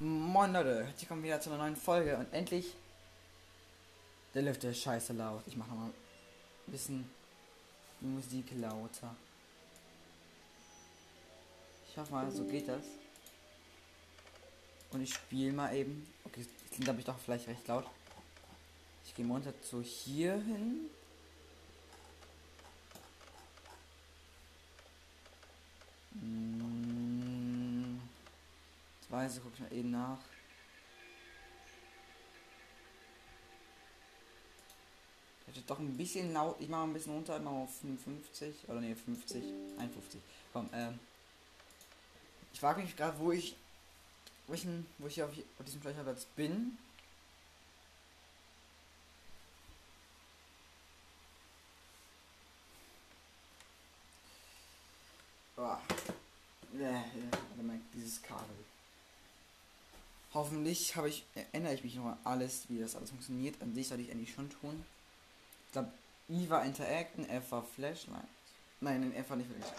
Moin Leute, herzlich willkommen wieder zu einer neuen Folge und endlich der Lüfter ist scheiße laut. Ich mache nochmal ein bisschen die Musik lauter. Ich hoffe mal, so geht das. Und ich spiele mal eben. Okay, das klingt glaube ich doch vielleicht recht laut. Ich gehe runter zu hier hin. Hm, Weise gucke ich mal eben nach. Ist doch ein bisschen laut. Ich mache ein bisschen runter, immer auf 55 oder ne 50, 51. Komm, ähm. Ich frage mich gerade, wo ich, wo ich, wo ich hier auf, auf diesem Speicherplatz bin. Oh. Ja, ja, dieses Kabel. Hoffentlich habe ich, erinnere ich mich noch alles, wie das alles funktioniert. An sich sollte ich eigentlich schon tun. Ich glaube, I war Interacten, F war Flashlight. Nein, in F war nicht wirklich.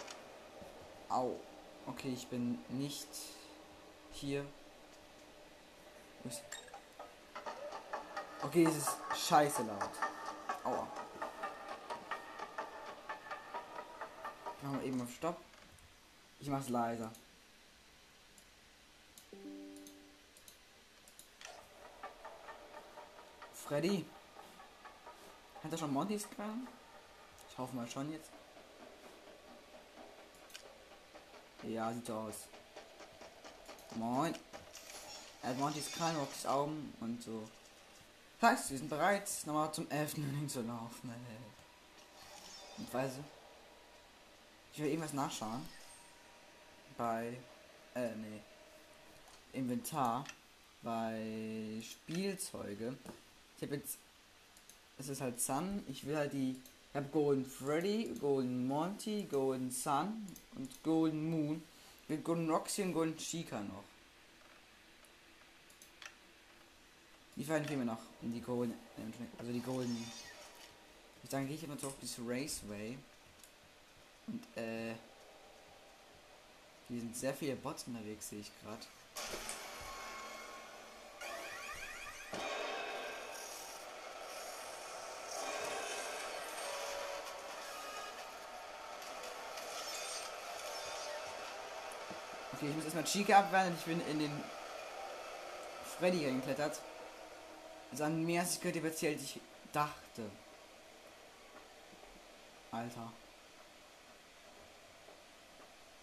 Au. Okay, ich bin nicht hier. Okay, es ist scheiße laut. Aua. Machen wir eben auf Stopp. Ich mach's leiser. Freddy. Hat er schon Montys Kran? Ich hoffe mal schon jetzt. Ja, sieht so aus. Moin. Er hat Montys Kran auf die Augen und so. Heißt, wir sind bereit, nochmal zum 11. hinzulaufen. Und weißt du, ich will irgendwas nachschauen. Bei, äh, nee. Inventar. Bei Spielzeuge. Ich habe jetzt, es ist halt Sun. Ich will halt die, ich habe Golden Freddy, Golden Monty, Golden Sun und Golden Moon. Will Golden Roxy und Golden Chica noch. Die beiden fehlen noch. Und die Golden, also die Golden. Ich sage, gehe ich immer auf das Raceway. Und, äh, hier sind sehr viele Bots unterwegs, sehe ich gerade. Okay, ich muss erstmal Chica abwehren und ich bin in den Freddy geklettert. Also an mehr Security erzählt, als ich dachte. Alter.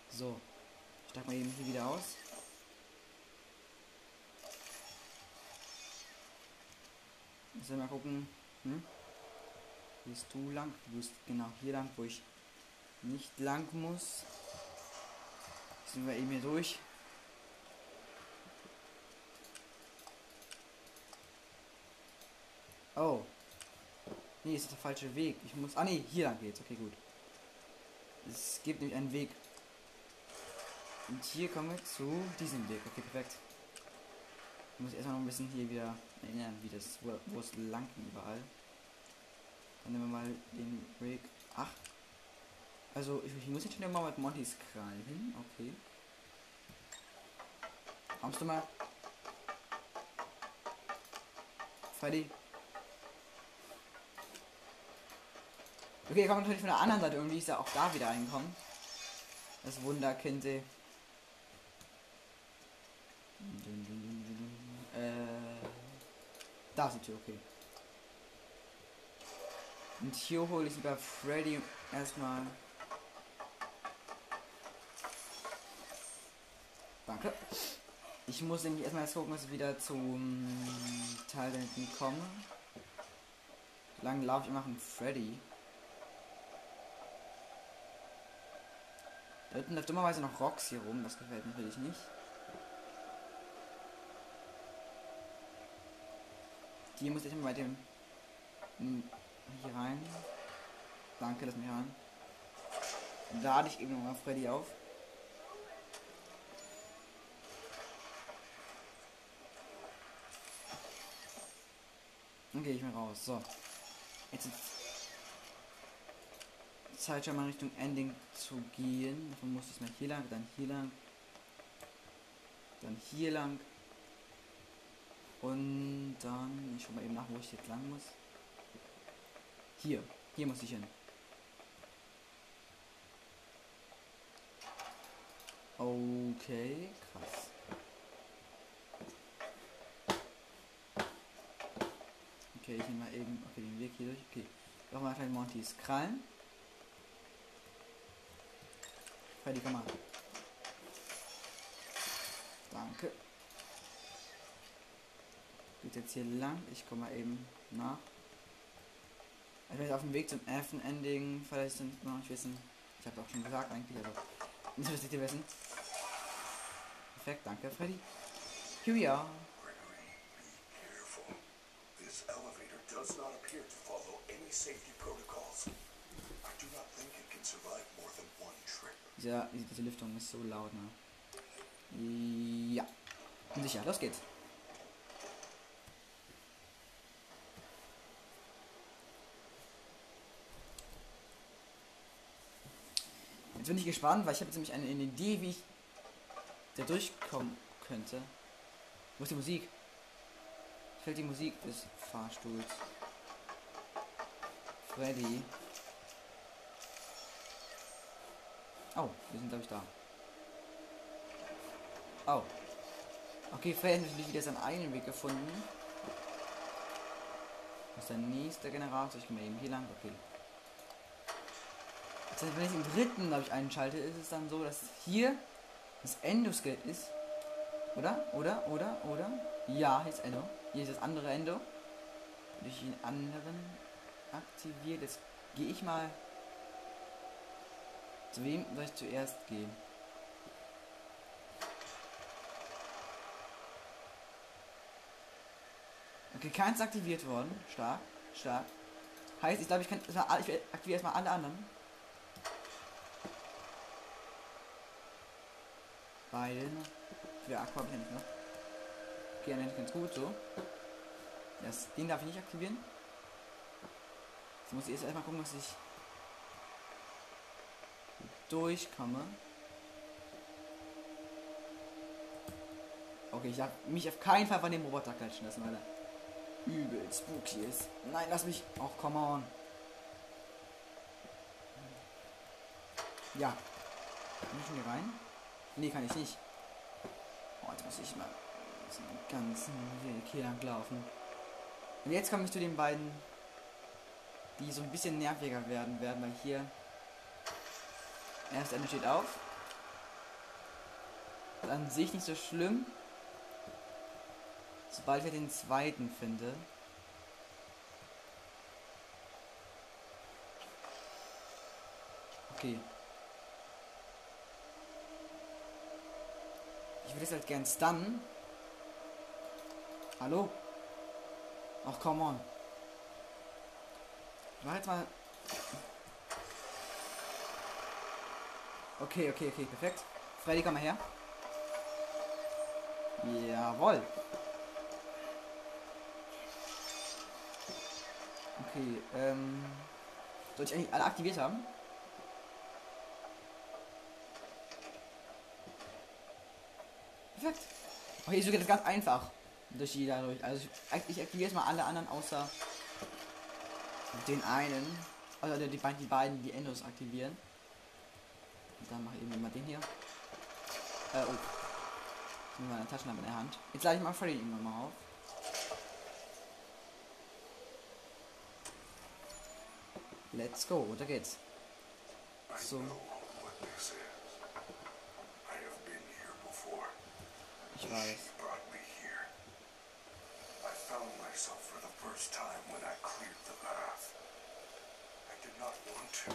So. Ich steig mal eben hier wieder aus. Müssen wir mal gucken. Hm? Gehst du lang? Du bist genau hier lang, wo ich nicht lang muss. Sind wir eben hier durch. Oh. Nee, ist der falsche Weg. Ich muss. Ah nee, hier lang geht's. Okay, gut. Es gibt nämlich einen Weg. Und hier kommen wir zu diesem Weg. Okay, perfekt. Ich muss erstmal noch ein bisschen hier wieder erinnern, wie das, wo, wo es lang ging überall. Dann nehmen wir mal den Weg. Ach, also, ich, ich muss jetzt schon mal mit Montys Kral hin. Okay. Kommst du mal? Freddy. Okay, kommt natürlich von der anderen Seite irgendwie ist er auch da wieder reinkommen. Das Wunderkind. Äh. Da ist die Tür, okay. Und hier hole ich lieber Freddy erstmal Danke. Ich muss nämlich erstmal jetzt gucken, dass ich wieder zum Teil da hinten komme. Lang laufe ich einen Freddy. Da hinten läuft dummerweise noch Rocks hier rum, das gefällt mir natürlich nicht. Die muss ich immer bei dem hier rein. Danke, lass mich rein. Da hatte ich eben nochmal Freddy auf. Dann gehe ich mal raus. So. Jetzt ist Zeit schon mal Richtung Ending zu gehen. Davon muss ich mal hier lang, dann hier lang. Dann hier lang. Und dann, ich schau mal eben nach, wo ich jetzt lang muss. Hier, hier muss ich hin. Okay, krass. Okay, ich nehme mal eben okay, den Weg hier durch. Okay, nochmal klein Montys Krallen. Freddy, komm mal. Danke. Geht jetzt hier lang. Ich komme mal eben nach. Ich bin auf dem Weg zum Elfen Ending. Vielleicht sind noch nicht wissen. Ich habe auch schon gesagt eigentlich, aber nicht wisst ihr wissen. Perfekt, danke Freddy. Here we are. Does not appear to follow any safety protocols. I do not think it can survive more than one trip. Diese, diese Lüftung ist so laut, ne? Ja. Sicher, los geht's. Jetzt bin ich gespannt, weil ich habe jetzt nämlich eine, eine Idee, wie ich da durchkommen könnte. Wo ist die Musik? Fällt die Musik des Fahrstuhls. Freddy. Oh, wir sind glaube ich da. Oh. Okay, Freddy hat natürlich wieder seinen eigenen Weg gefunden. Was ist der nächste Generator? Ich gehe eben hier lang. Okay. Das heißt, wenn ich den dritten, glaube ich, einschalte, ist es dann so, dass hier das Endo-Skelett ist. Oder? Oder? Oder? Oder? Ja, hier ist Endo. Hier ist das andere Endo. Und ich den anderen aktiviert. Jetzt gehe ich mal. Zu wem soll ich zuerst gehen? Okay, keins aktiviert worden. Stark, stark. Heißt, ich glaube, ich kann. Ich aktiviere erstmal alle anderen. Weil. Ja, Aqua hab ich nicht, Okay, dann ganz gut so. Das, den darf ich nicht aktivieren. Jetzt muss ich erst erstmal gucken, dass ich durchkomme. Okay, ich darf mich auf keinen Fall von dem Roboter klatschen lassen, weil er übel spooky ist. Nein, lass mich. Ach, come on. Ja. Kann ich schon hier rein? Nee, kann ich nicht. Oh, jetzt muss ich mal einen ganzen Weg hier lang laufen. Und jetzt komme ich zu den beiden, die so ein bisschen nerviger werden werden, weil hier erst eine steht auf. An sich nicht so schlimm. Sobald wir den zweiten finde. Okay. Ich würde es halt gern stunnen. Hallo? Ach, come on. Jetzt mal. Okay, okay, okay, perfekt. Freddy, komm mal her. Jawohl. Okay, ähm. Soll ich eigentlich alle aktiviert haben? Perfekt. Okay, so geht das ganz einfach. Durch die dadurch. Also ich, ich aktiviere jetzt mal alle anderen außer den einen. Also die, die beiden, die Endos aktivieren. Und dann mache ich eben mal den hier. Äh, oh. Ich nehme meine Taschenlampe in der Hand. Jetzt lade ich mal Freddy irgendwann mal auf. Let's go, da geht's. So. know what this is. I have been here before. Ich weiß. She brought me here. I found myself for the first time when I cleared the path. I did not want to,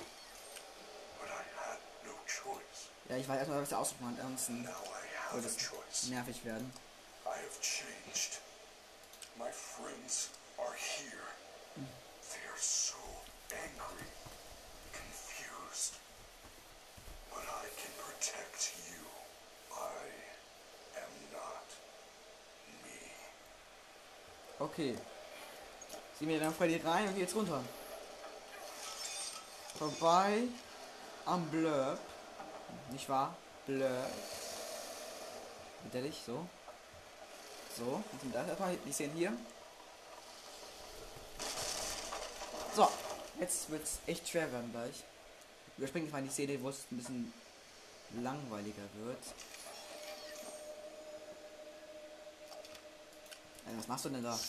but I had no choice. Ja, ich weiß erstmal, was der Ausdruck meint. Ansonsten würde es nervig werden. I have changed. My friends are here. They are so angry, confused. But I can protect you. I am not me. Okay. Zieh mir dann Freddy rein und geh jetzt runter. Vorbei am Blurb. Nicht wahr? Blurb. Widerlich, so. So. So, was sind das erstmal Szenen hier. So, jetzt wird es echt schwer werden gleich. Wir springen mal die Szene, wo es ein bisschen langweiliger wird. Ey, was machst du denn da? What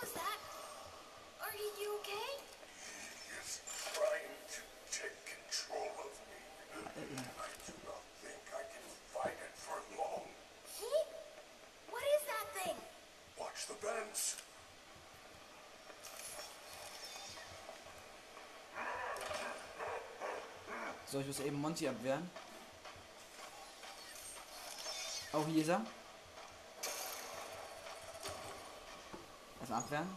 was that? Are you, you okay? He is trying to take control of me. I do not think I can fight it for long. He? What is that thing? Watch the bends. So, ich muss eben Monty abwehren. Oh, hier ist er. Erstmal abwehren.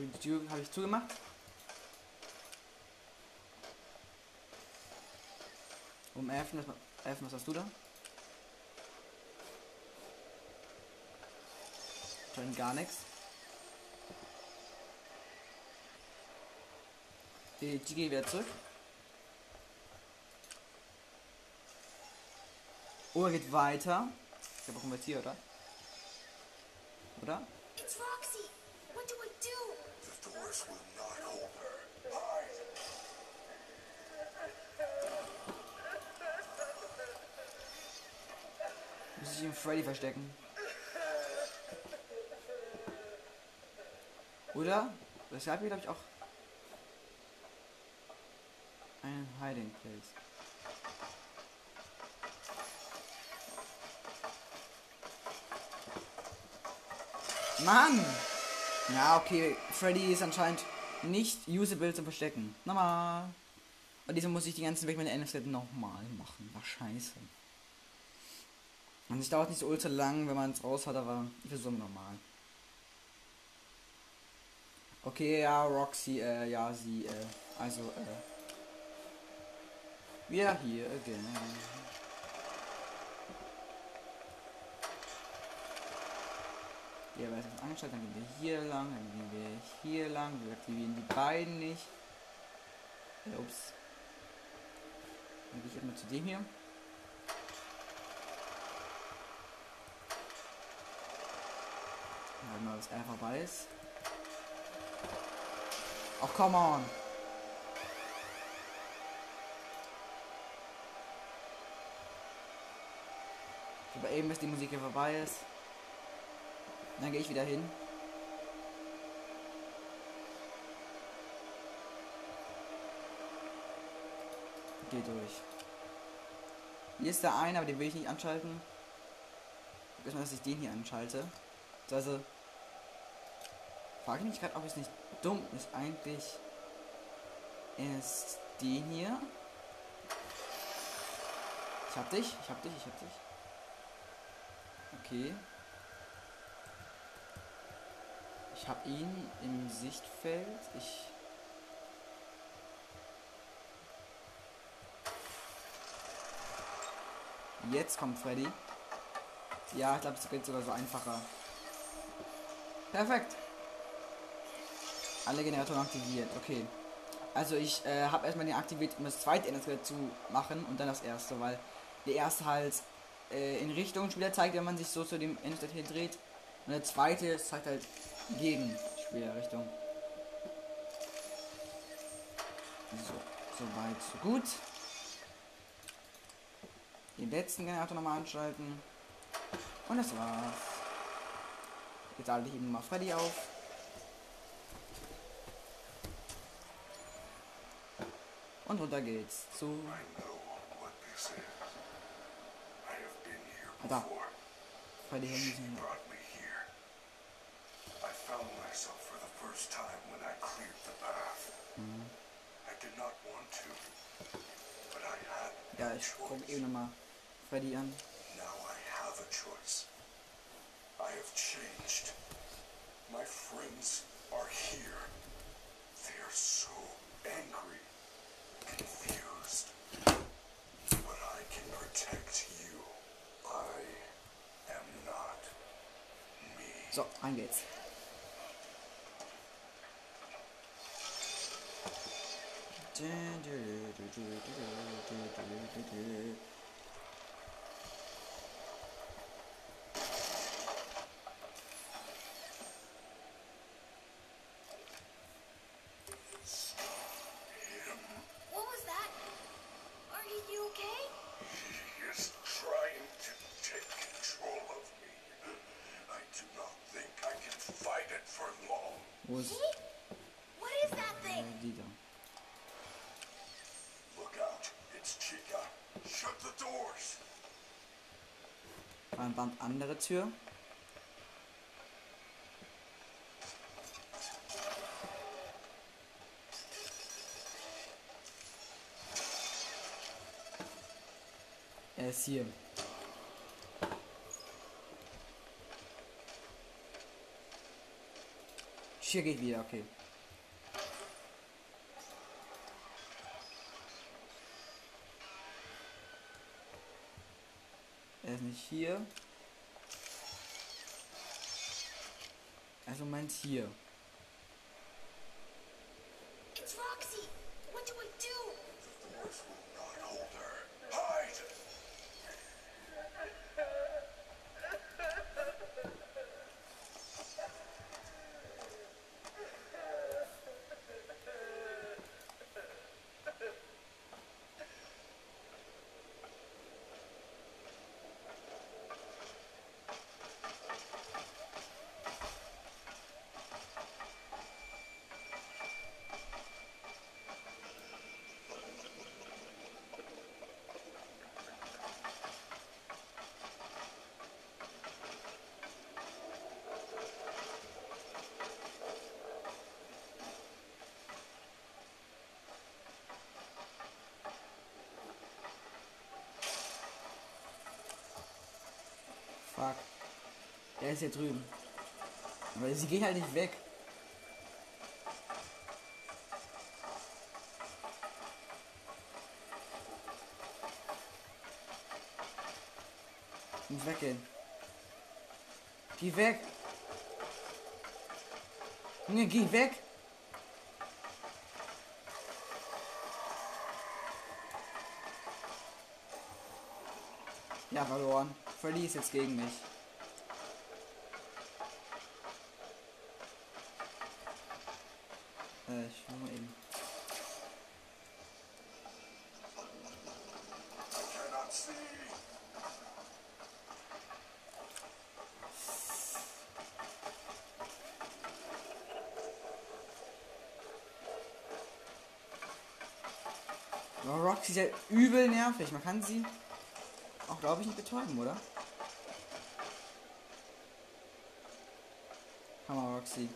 Die Tür habe ich zugemacht. Um Elfen, Elfen, was hast du da? Scheint gar nichts. Die GG wieder zurück. Oh, er geht weiter. Ich habe auch konvertiert, oder? Oder? It's Roxy. What do I do? The doors will not hold her. Hide. Muss ich ihn Freddy verstecken? Oder? Weshalb hier glaube ich auch einen Hiding Place. Mann! Ja, okay. Freddy ist anscheinend nicht usable zum Verstecken. Nochmal. Und diesmal muss ich die ganzen Weg mit der NFC nochmal machen. War scheiße. Und es dauert nicht so ultra lang, wenn man es raus hat, aber ich versuche nochmal. Okay, ja, Roxy, äh, ja, sie, äh, also, äh. We are here again. Aber erst angeschaltet, dann gehen wir hier lang, dann gehen wir hier lang, wir aktivieren die beiden nicht. Äh, ups. Dann gehe ich erstmal zu dem hier. Wenn mal, bis er vorbei ist. Ach, come on. Aber eben, bis die Musik hier vorbei ist. Dann gehe ich wieder hin. Geh durch. Hier ist der eine, aber den will ich nicht anschalten. Erstmal, dass ich den hier anschalte. Also, frage ich mich gerade, ob es nicht dumm ist, eigentlich ist den hier. Ich hab dich, ich hab dich, ich hab dich. Okay. Ich hab ihn im Sichtfeld. Ich. Jetzt kommt Freddy. Ja, ich glaube, es geht sogar so einfacher. Perfekt. Alle Generatoren aktiviert. Okay. Also ich äh, habe erstmal den aktiviert, um das zweite Ende zu machen und dann das erste, weil der erste halt äh, in Richtung Spieler zeigt, wenn man sich so zu dem Ende hier dreht. Und der zweite zeigt halt gegen Spielerrichtung. So, soweit, so gut. Den letzten Generator nochmal anschalten. Und das war's. Jetzt halte ich eben mal Freddy auf. Und runter geht's zu. I know what this is. Found myself for the first time when I cleared the path. Mm-hmm. I did not want to, but I had Ja, ich gucke eben eh nochmal Freddy an. Now I have a choice. I have changed. My friends are here. They are so angry, confused. But I can protect you. I am not me. So, rein geht's. chen Band andere Tür. Er ist hier. Hier geht wieder, okay. Meint hier. It's Roxy. What do I do? Doors will not hold her. Hide! Fuck. Er ist hier drüben. Aber sie geht halt nicht weg. Nicht weggehen. Geh weg. Junge, geh weg. Ja, verloren. Freddy ist jetzt gegen mich. Äh, ich schau mal eben. Aber Roxy ist ja übel nervig. Man kann sie auch, glaube ich, nicht betäuben, oder? Hammer, Roxy.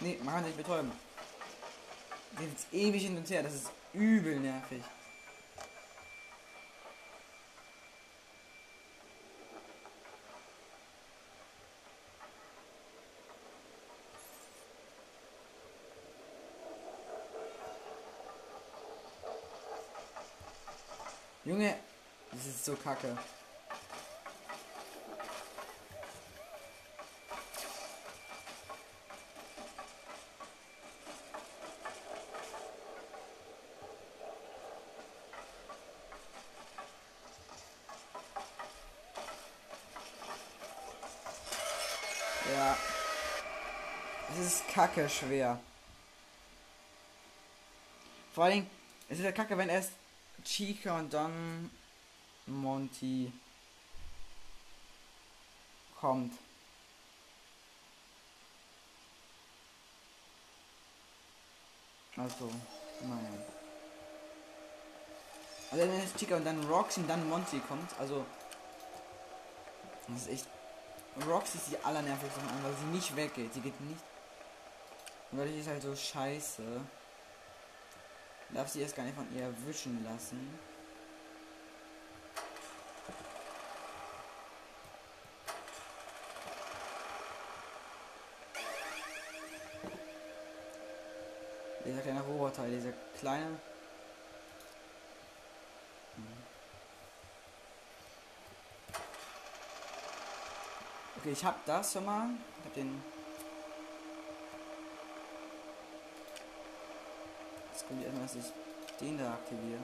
Nee, man kann nicht betäuben. Jetzt ewig hin und her. Das ist übel nervig. Junge, das ist so kacke. Ja. Es ist kacke schwer. Vor allem, es ist ja kacke, wenn erst Chica und dann Monty kommt. Also, naja. Also wenn jetzt Chica und dann Roxy und dann Monty kommt, also das ist echt Roxy ist die allernervigste allen, weil sie nicht weggeht. Sie geht nicht. Weil die ist halt so scheiße. Darf sie erst gar nicht von ihr erwischen lassen. Dieser kleine Roboter, dieser kleine. Hm. Okay, ich hab das schon mal. Ich hab den. Jetzt kommt erstmal, dass ich den da aktiviere.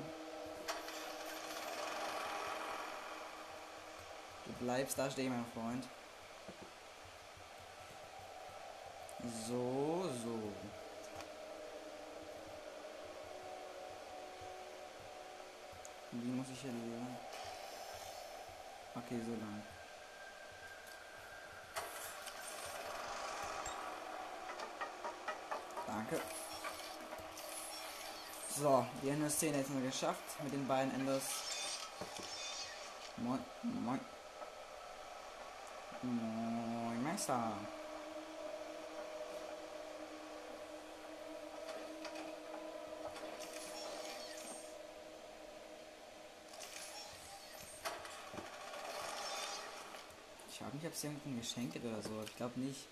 Du bleibst da stehen, mein Freund. So, so. Wie muss ich hier lesen? Okay, so lang. Danke. So, die Ende Szene jetzt mal geschafft mit den beiden Enders. Moin, moin. Moin, Meister. Ich frage mich, ob es irgendein Geschenk oder so. Ich glaube nicht.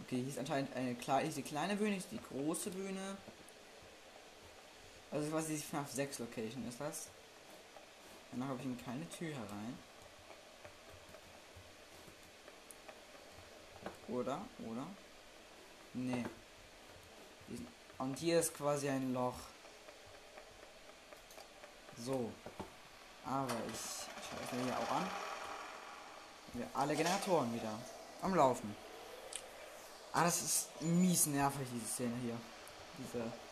Okay, hier ist anscheinend eine kleine, ist die kleine Bühne, ist die große Bühne. Also quasi die FNAF 6 Location ist das. Danach habe ich in keine Tür herein. Oder? Oder? Nee. Und hier ist quasi ein Loch. So. Aber ich schaue es mir hier auch an. Wir alle Generatoren wieder am Laufen. Ah, das ist mies nervig, diese Szene hier. Diese.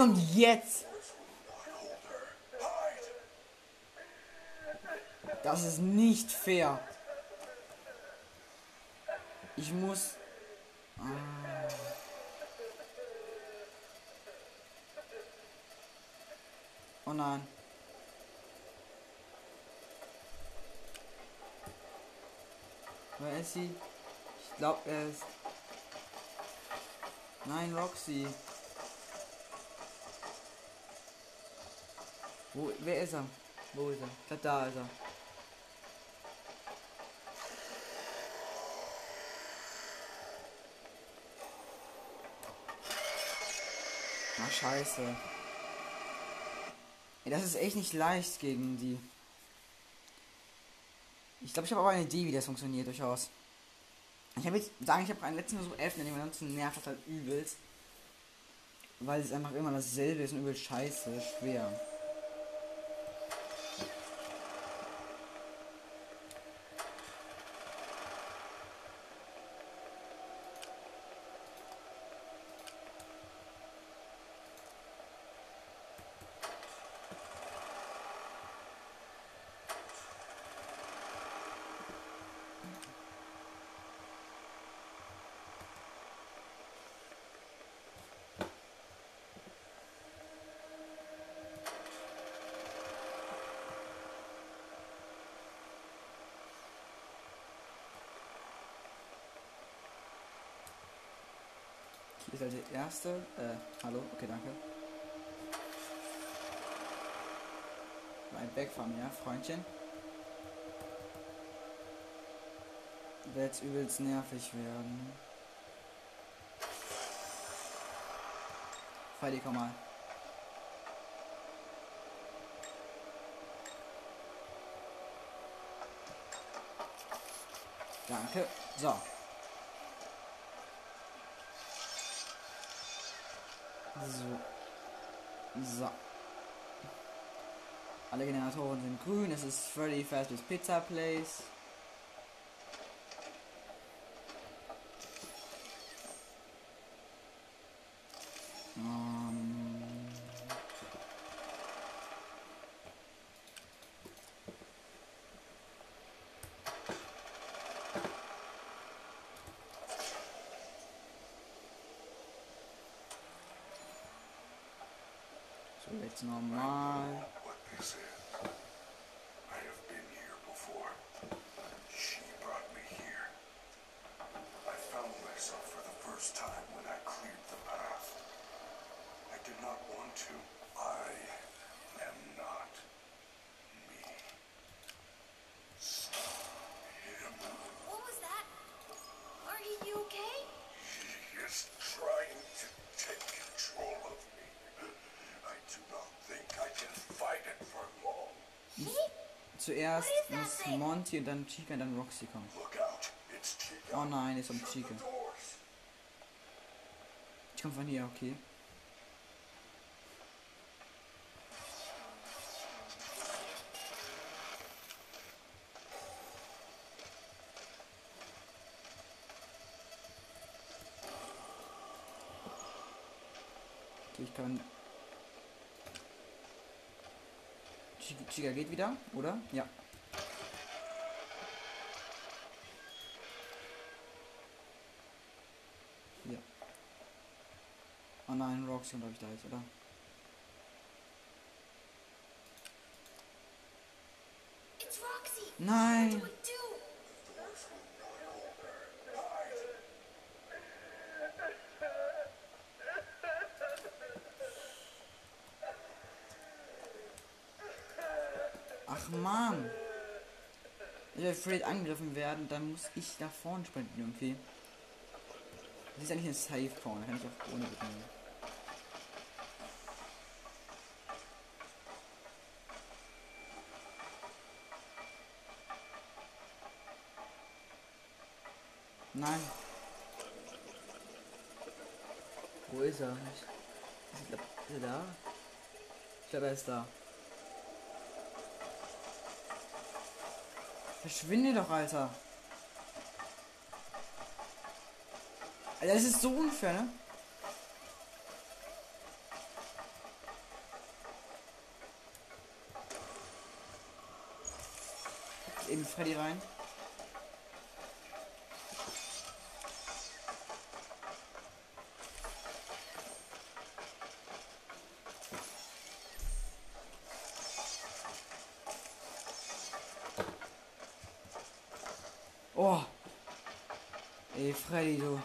kommt jetzt! Das ist nicht fair. Ich muss. Ah. Oh nein. Wer ist sie? Ich glaube, er ist. Nein, Roxy. Wo, wer ist er? Wo ist er? Ich da ist er. Ach, scheiße. Ey, das ist echt nicht leicht gegen die. Ich glaube, ich habe aber eine Idee, wie das funktioniert, durchaus. Ich habe jetzt sagen, ich habe einen letzten Versuch 11, den ansonsten nervt das halt übelst. Weil es einfach immer dasselbe ist und übel scheiße, schwer. Hier ist also der erste. Äh, hallo, okay, danke. Weit weg von mir, Freundchen. Wird jetzt übelst nervig werden. Freddy, komm mal. Danke. So. So. So. Alle Generatoren sind grün. Es ist Freddy Fazbear's Pizza Place. For the first time when I cleared the path. I did not want to. Zuerst muss? Monty und dann Chica und dann Roxy kommen. Oh nein, ist um Chica. Ich komme von hier. Okay, Chica geht wieder, oder? Ja. Ja. Oh nein, Roxy, glaube ich, da ist, oder? Nein! Wir Fred angegriffen werden, dann muss ich da vorne sprinten irgendwie. Das ist eigentlich ein Safe Point, kann ich auch ohne mitnehmen. Nein. Wo ist er? Ist er da? Ich glaube, er ist da. Verschwinde doch, Alter. Alter, das ist so unfair, ne? Eben Freddy rein. Oh. Ey, Freddy, du.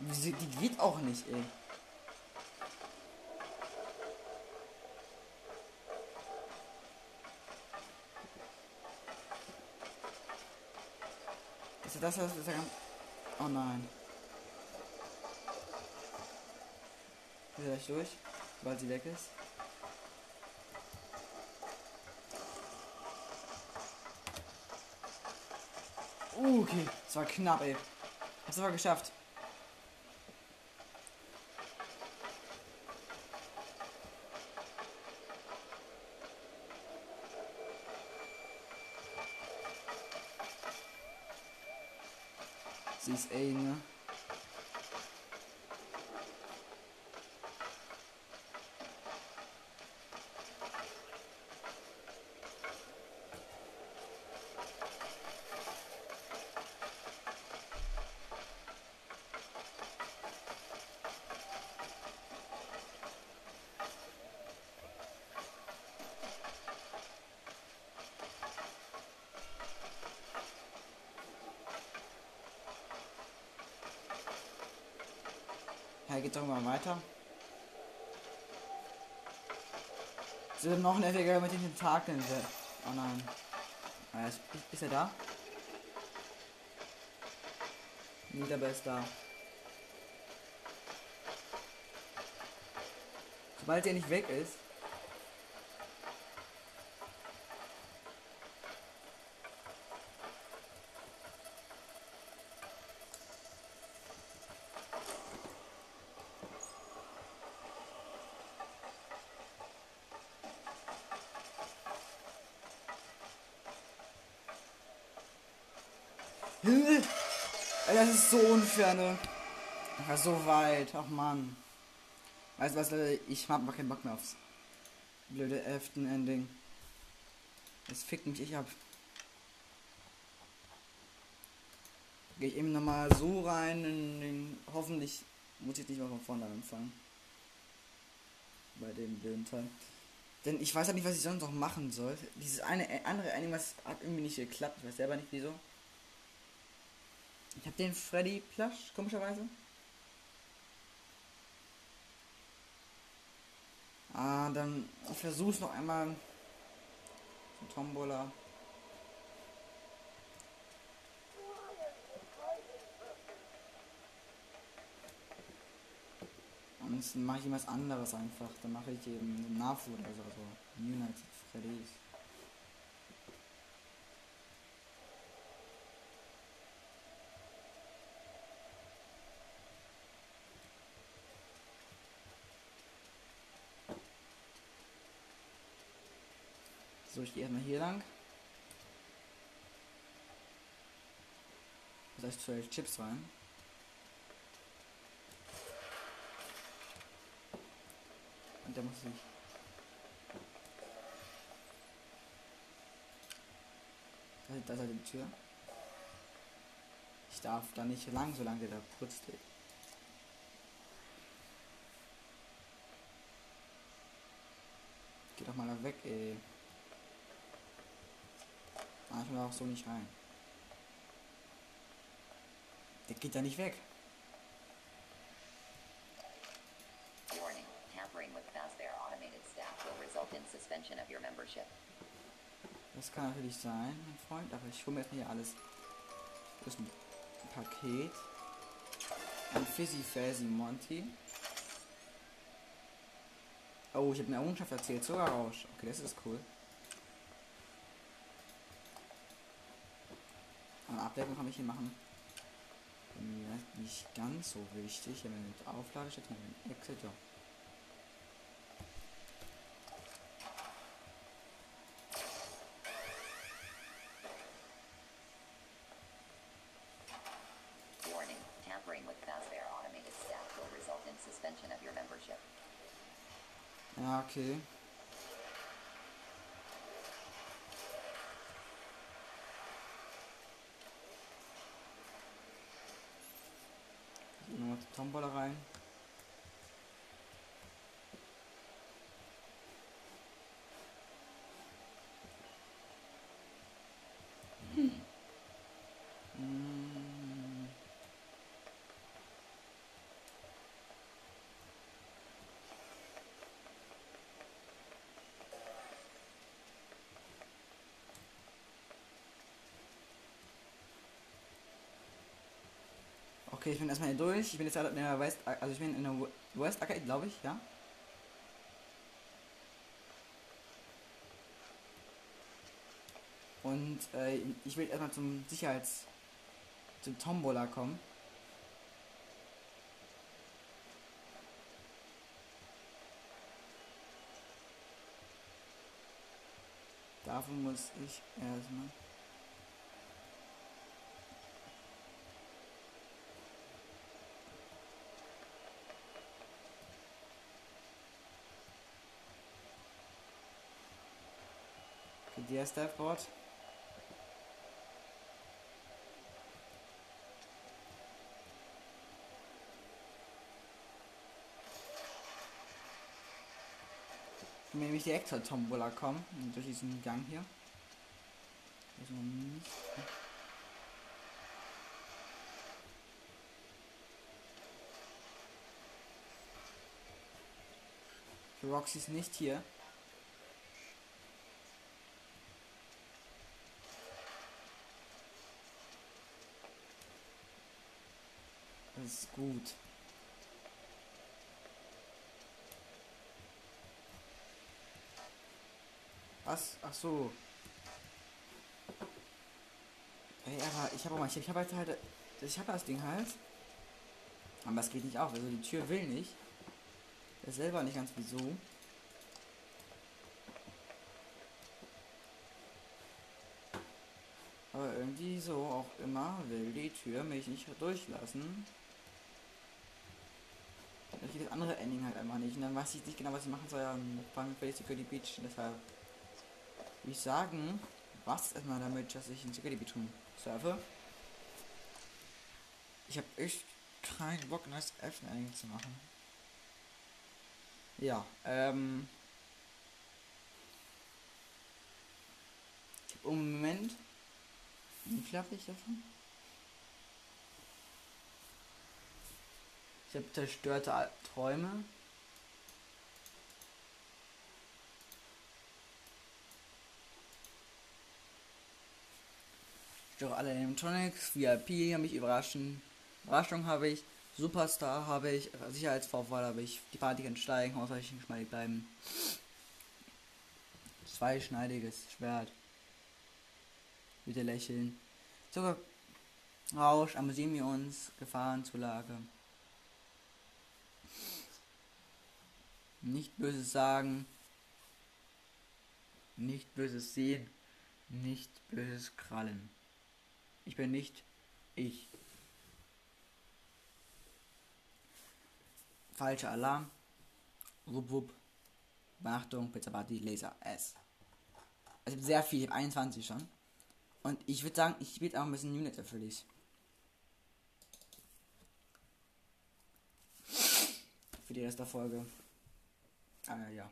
Die geht auch nicht, ey. Das das, was er kann? Oh nein. Ist gleich durch, sobald sie weg ist? Okay, das war knapp, ey. Hab's aber geschafft. Sie ist A, ne? Ja, geht doch mal weiter. Sie wird noch nerviger mit den Tentakeln. Oh nein. Ah, ist, ist er da? Niederber ist da. Sobald er nicht weg ist. Hilfe! Ey, Das ist so unfair, ne? Ach, so weit. Ach man. Weißt du was, Leute? Ich hab mal keinen Bock mehr aufs blöde elften Ending. Es fickt mich ich ab. Gehe ich eben nochmal so rein in den. Hoffentlich muss ich nicht mal von vorne anfangen. Bei dem blöden Teil. Denn ich weiß halt nicht, was ich sonst noch machen soll. Dieses eine andere Animas hat irgendwie nicht geklappt. Ich weiß selber nicht wieso. Ich habe den Freddy Plush, komischerweise. Ah, dann versuch's noch einmal. So Tombola. Ansonsten mache ich was anderes einfach. Dann mache ich eben Nafu oder so. United Freddy's. So, ich gehe erstmal hier lang. Das heißt 12 Chips rein. Und der muss sich. Da, da ist halt die Tür. Ich darf da nicht lang, solange der da steht. Geh doch mal da weg, ey. Ah, ich will auch so nicht rein. Der geht da nicht weg. Das kann natürlich sein, mein Freund, aber ich hole mir erstmal hier alles. Das ist ein Paket. Ein Fizzy Fazzy Monty. Oh, ich habe eine Errungenschaft erzählt, Zuckerrausch. Okay, das ist cool. Eine Ablenkung kann ich hier machen. Mir nicht ganz so wichtig. Hier mit Aufladestation, mit Exit, ja. Warning, tampering with Fazbear automated staff will result in suspension of your membership. Ja, okay. Nochmal die Tombola rein. Okay, ich bin erstmal hier durch. Ich bin jetzt gerade in der West, also ich bin in der West Arcade, glaube ich, ja. Und äh, ich will erstmal zum Sicherheits, zum Tombola kommen. Dafür muss ich erstmal. Okay, der Board. Wenn nämlich direkt zur Tombola kommen, durch diesen Gang hier. Also nicht. Roxy ist nicht hier. Ist gut. Was? Ach so. Ey, aber ich habe mal, ich habe halt halt, ich habe das Ding halt. Aber es geht nicht auf, also die Tür will nicht. Ich weiß selber nicht ganz wieso. Aber irgendwie so auch immer will die Tür mich nicht durchlassen. Geht das andere Ending halt einfach nicht. Und dann weiß ich nicht genau, was ich machen soll. Dann fangen wir Security Beach. Deshalb würde ich sagen, was erstmal damit, dass ich in Security Beach surfe. Ich habe echt keinen Bock, ein neues Elfen-Ending zu machen. Ja, ähm. Ich habe im Moment wie ich davon? Ich habe zerstörte Träume. Doch alle Animatronics, VIP habe ich überraschen. Überraschung habe ich. Superstar habe ich. Sicherheitsvorfall habe ich. Die Party kann steigen, ich geschmeidig bleiben. Zweischneidiges Schwert. Bitte lächeln. Sogar Rausch, amüsieren wir uns, Gefahrenzulage. Nicht böses sagen. Nicht böses sehen. Nicht böses krallen. Ich bin nicht ich. Falscher Alarm. Wupp wupp. Beachtung, Pizza Party, Laser, S. Also sehr viel, ich habe 21 schon. Und ich würde sagen, ich spiele auch ein bisschen Unit erfüllig. Für die Rest der Folge. Ah ja.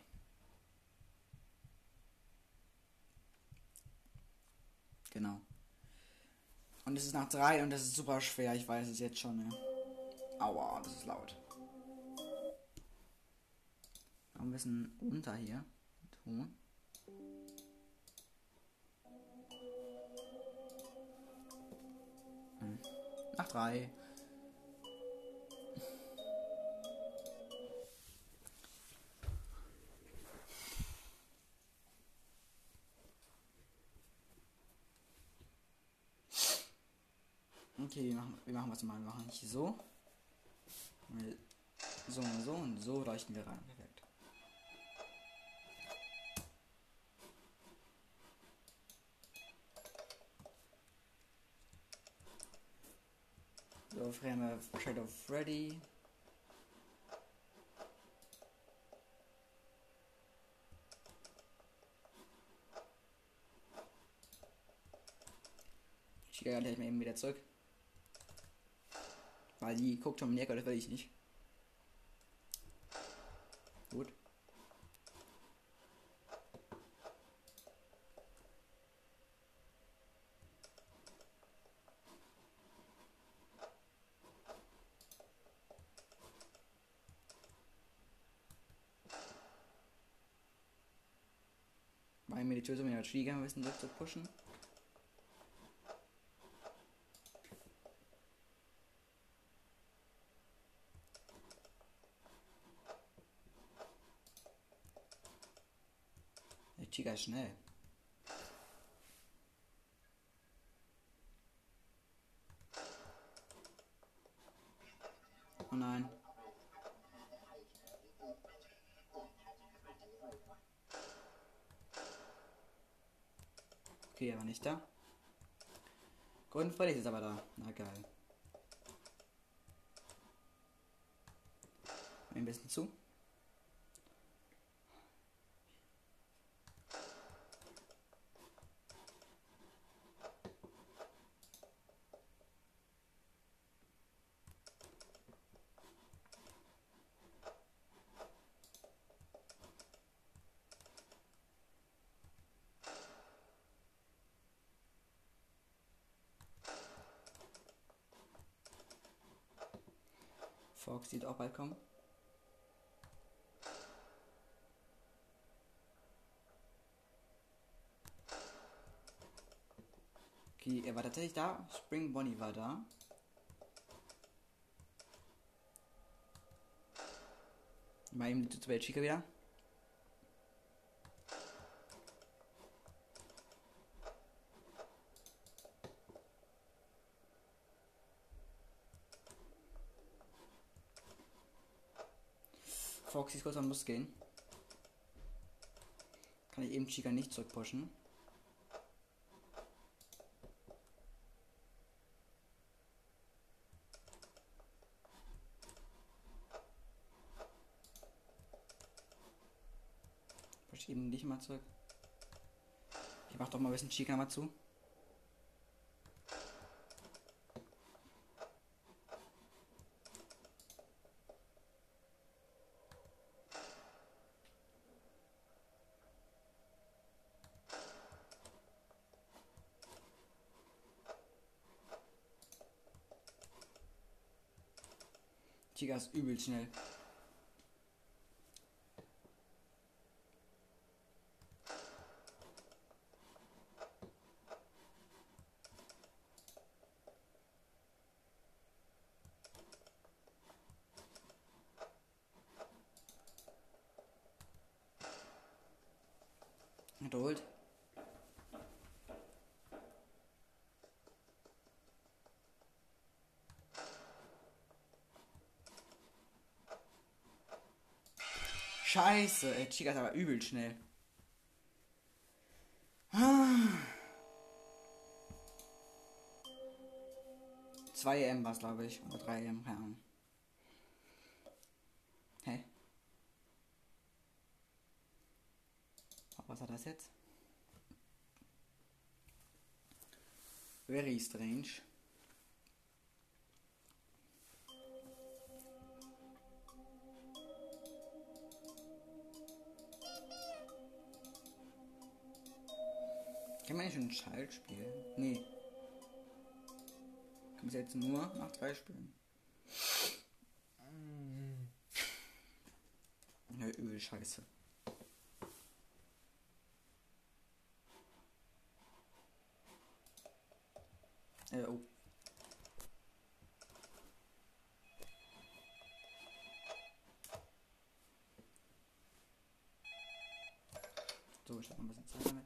Genau. Und es ist nach drei und das ist super schwer, ich weiß es jetzt schon, ne? Aua, das ist laut. Ein bisschen runter hier. Ton. Hm. Nach drei. Okay, wir machen, wir machen was mal. Wir machen nicht so. So und so und so leuchten wir rein. Perfekt. So, Frame Shadow Freddy. Ich gehe gleich mal eben wieder zurück. Weil die guckt schon näher, das will ich nicht. Gut. Weil mir die Tür so mit der bisschen zu pushen. Der Tiger ist schnell. Oh nein. Okay, er nicht da. Gordon Freddy ist aber da. Na geil. Ein bisschen zu. wird auch bald kommen. Okay, er war tatsächlich da. Spring Bonnie war da. Mal eben zu Chica wieder. Foxy ist kurz am Bus gehen. Kann ich eben Chica nicht zurückpushen. Push eben dich mal zurück. Ich mach doch mal ein bisschen Chica mal zu. Ist übel schnell. Scheiße, ey, Chica ist aber übel schnell. Ah. 2 M war glaube ich. Oder 3 M, keine Ahnung. Hä? Was hat das jetzt? Very strange. Spielen? Nee. Kann man jetzt nur nach drei spielen. Ja, übel scheiße. Äh, oh. So, ich hab noch ein bisschen Zeit damit.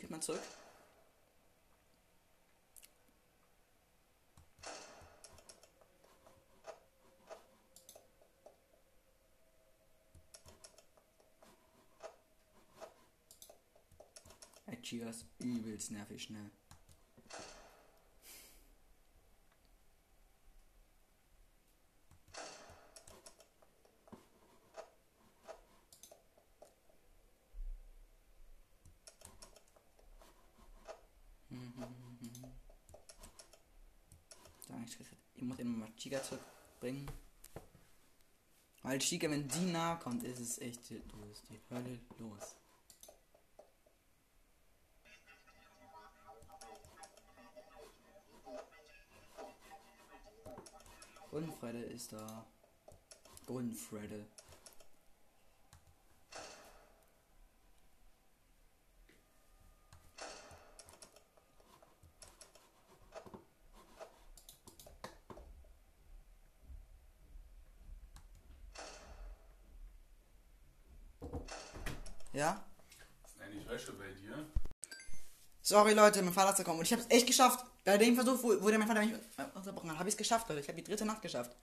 Ich mal zurück. Ey, Chica ist übelst nervig schnell. Sagen, ich, ich muss immer mal Chica zurückbringen. Weil Chica, wenn die nahe kommt, ist es echt, ist die Hölle los. Gunfrede ist da. Ja? Ist eigentlich Wäsche bei dir? Sorry Leute, mein Vater ist gekommen und ich habe es echt geschafft. Bei dem Versuch, wo, wo der mein Vater mich unterbrochen hat, habe ich es geschafft, Leute. Ich habe die dritte Nacht geschafft.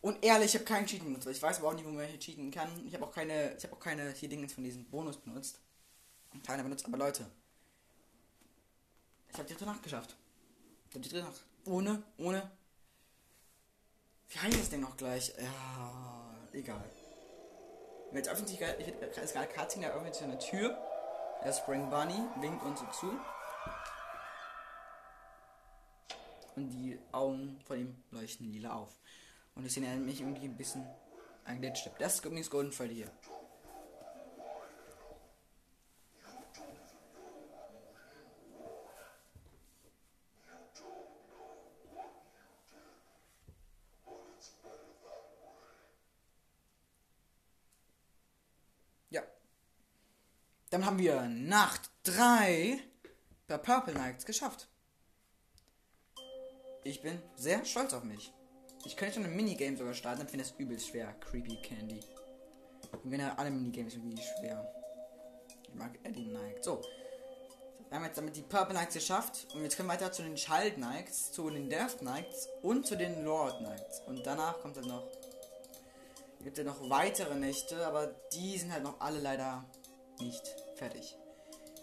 Und ehrlich, ich habe keinen Cheaten benutzt. Ich weiß aber auch nicht, wo man hier cheaten kann. Ich habe auch keine, ich habe auch keine hier Dinge von diesem Bonus benutzt. Keiner benutzt, aber Leute. Ich habe die dritte Nacht geschafft. Ich habe die dritte Nacht. Ohne, ohne. Wie heißt das Ding noch gleich? Ja, egal. Jetzt öffnet sich es gerade Cutscene, da öffnet sich eine Tür. Der Spring Bunny winkt uns so zu. Und die Augen von ihm leuchten lila auf. Und ich sehe mich irgendwie ein bisschen einglitscht. Das ist übrigens Golden Freddy hier. Dann haben wir Nacht 3 bei Purple Knights geschafft. Ich bin sehr stolz auf mich. Ich könnte schon ein Minigame sogar starten, dann finde ich es übelst schwer. Creepy Candy. Und generell alle Minigames irgendwie schwer. Ich mag Eddie Knight. So. Wir haben jetzt damit die Purple Knights geschafft. Und jetzt können wir weiter zu den Child Knights, zu den Death Knights und zu den Lord Knights. Und danach kommt dann noch. Gibt ja noch weitere Nächte, aber die sind halt noch alle leider nicht fertig.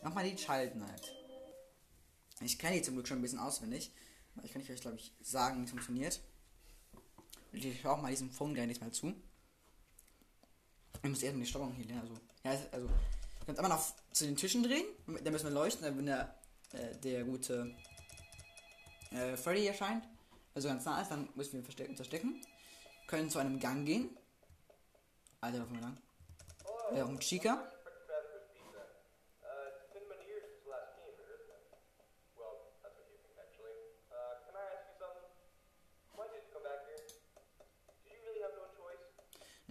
Nochmal die Child Knight. Ich kenne die zum Glück schon ein bisschen auswendig. Ich kann ich euch, glaube ich, sagen, wie es funktioniert. Ich höre auch mal diesem Phone gleich mal zu. Ich muss erstmal die Steuerung hier lernen. Also, ja, also, ihr könnt immer noch zu den Tischen drehen. Da müssen wir leuchten, wenn der, äh, der gute äh, Freddy erscheint. Also ganz nah ist, dann müssen wir verstecken, verstecken. Können zu einem Gang gehen. Alter, auf Gang. Ja, um Chica.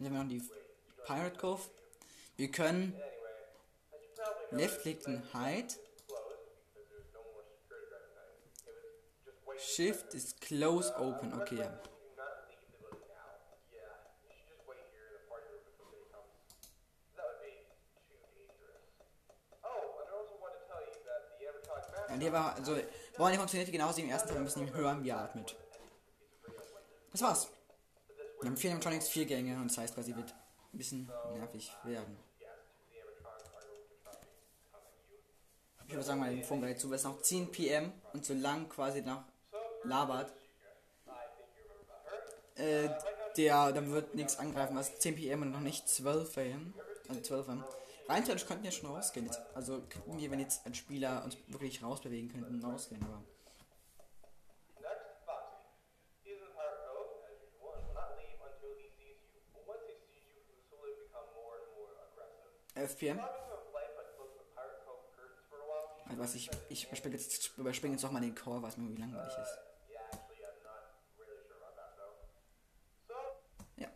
Dann haben wir noch die Pirate Cove. Wir können Left liegt in Hide. Shift ist Close Open. Okay, ja. Ja, der war, also, boah, der funktioniert genauso wie im ersten Teil, wir müssen ihn hören, wie er atmet. Das war's. Wir haben vier Animatronics, vier Gänge und das heißt quasi wird ein bisschen nervig werden. Ich würde sagen, mal den Phone gleich zu, weil es noch 10 PM und so lang quasi noch labert. Äh, der, dann wird nichts angreifen, was 10 PM und noch nicht 12 AM. Also 12 AM. Rein theoretisch könnten ja schon rausgehen. Jetzt. Also könnten wenn jetzt ein Spieler uns wirklich rausbewegen könnten, rausgehen, aber. FPM. Also was ich, ich überspringe jetzt, überspringe jetzt noch mal den Core, was mir irgendwie langweilig ist. Ja.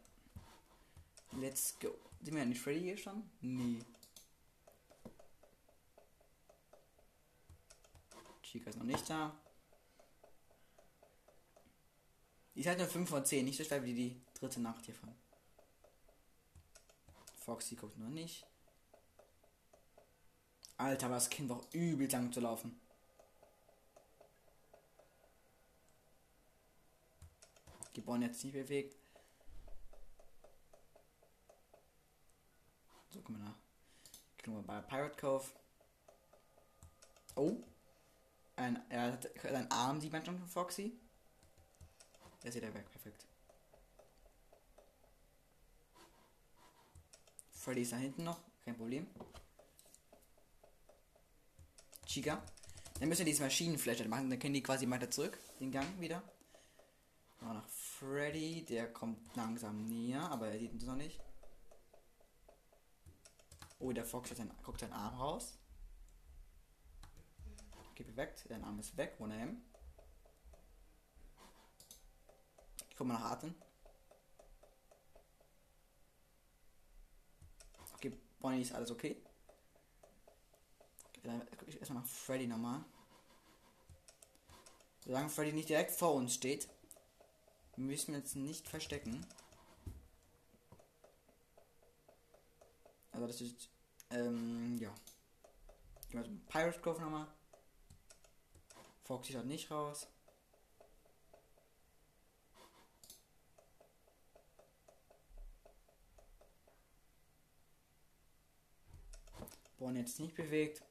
Let's go. Sind wir nicht Freddy hier schon? Nee. Chica ist noch nicht da. Die ist halt nur 5 von 10, nicht so schwer wie die dritte Nacht hiervon. Foxy guckt noch nicht. Alter, aber das Kind war übel lang zu laufen. Bonn jetzt nicht bewegt. So, kommen wir nach. Gucken wir bei Pirate Cove. Oh. Ein, er hat einen Arm, die man schon von Foxy. Der sieht er weg, perfekt. Freddy ist da hinten noch, kein Problem. Chica. Dann müssen wir diese Maschinenfläche machen, dann können die quasi weiter zurück, den Gang wieder. Auch nach Freddy, der kommt langsam näher, aber er sieht uns noch nicht. Oh, der Fox hat sein, guckt seinen Arm raus. Okay, perfekt. Dein Arm ist weg. 1M. Ich guck mal nach Atmen. Okay, Bonnie ist alles okay. Dann guck ich erstmal nach Freddy nochmal. Solange Freddy nicht direkt vor uns steht, müssen wir jetzt nicht verstecken. Also das ist, ähm, ja. Wir zum Pirate Cove nochmal. Foxy schaut nicht raus. Born jetzt nicht bewegt.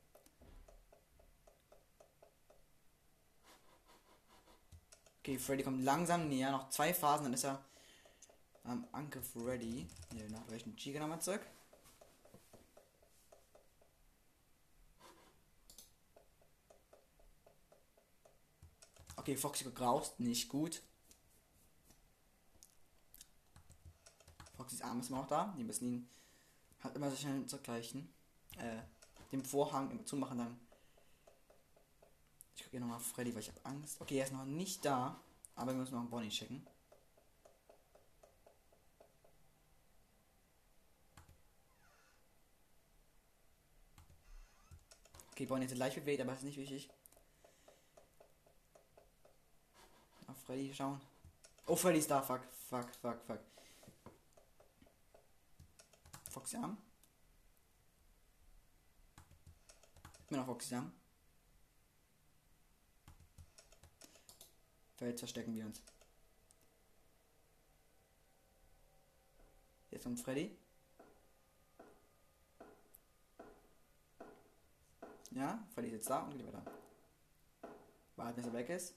Okay, Freddy kommt langsam näher. Noch zwei Phasen, dann ist er am Uncle Freddy. Ne, nach welchen Chica nochmal zurück. Okay, Foxy graust nicht gut. Foxys Arm ist noch da. Die müssen ihn halt immer so schnell zur gleichen. Äh, dem Vorhang zumachen dann. Ich hier nochmal Freddy, weil ich habe Angst. Okay, er ist noch nicht da. Aber wir müssen noch Bonnie checken. Okay, Bonnie hat leicht bewegt, aber das ist nicht wichtig. Auf Freddy schauen. Oh, Freddy ist da. Fuck, fuck, fuck, fuck. Foxy Arm. Immer noch Foxy Arm. Vielleicht verstecken wir uns. Jetzt kommt Freddy. Ja, Freddy ist jetzt da und geht weiter. Warten, bis er weg ist.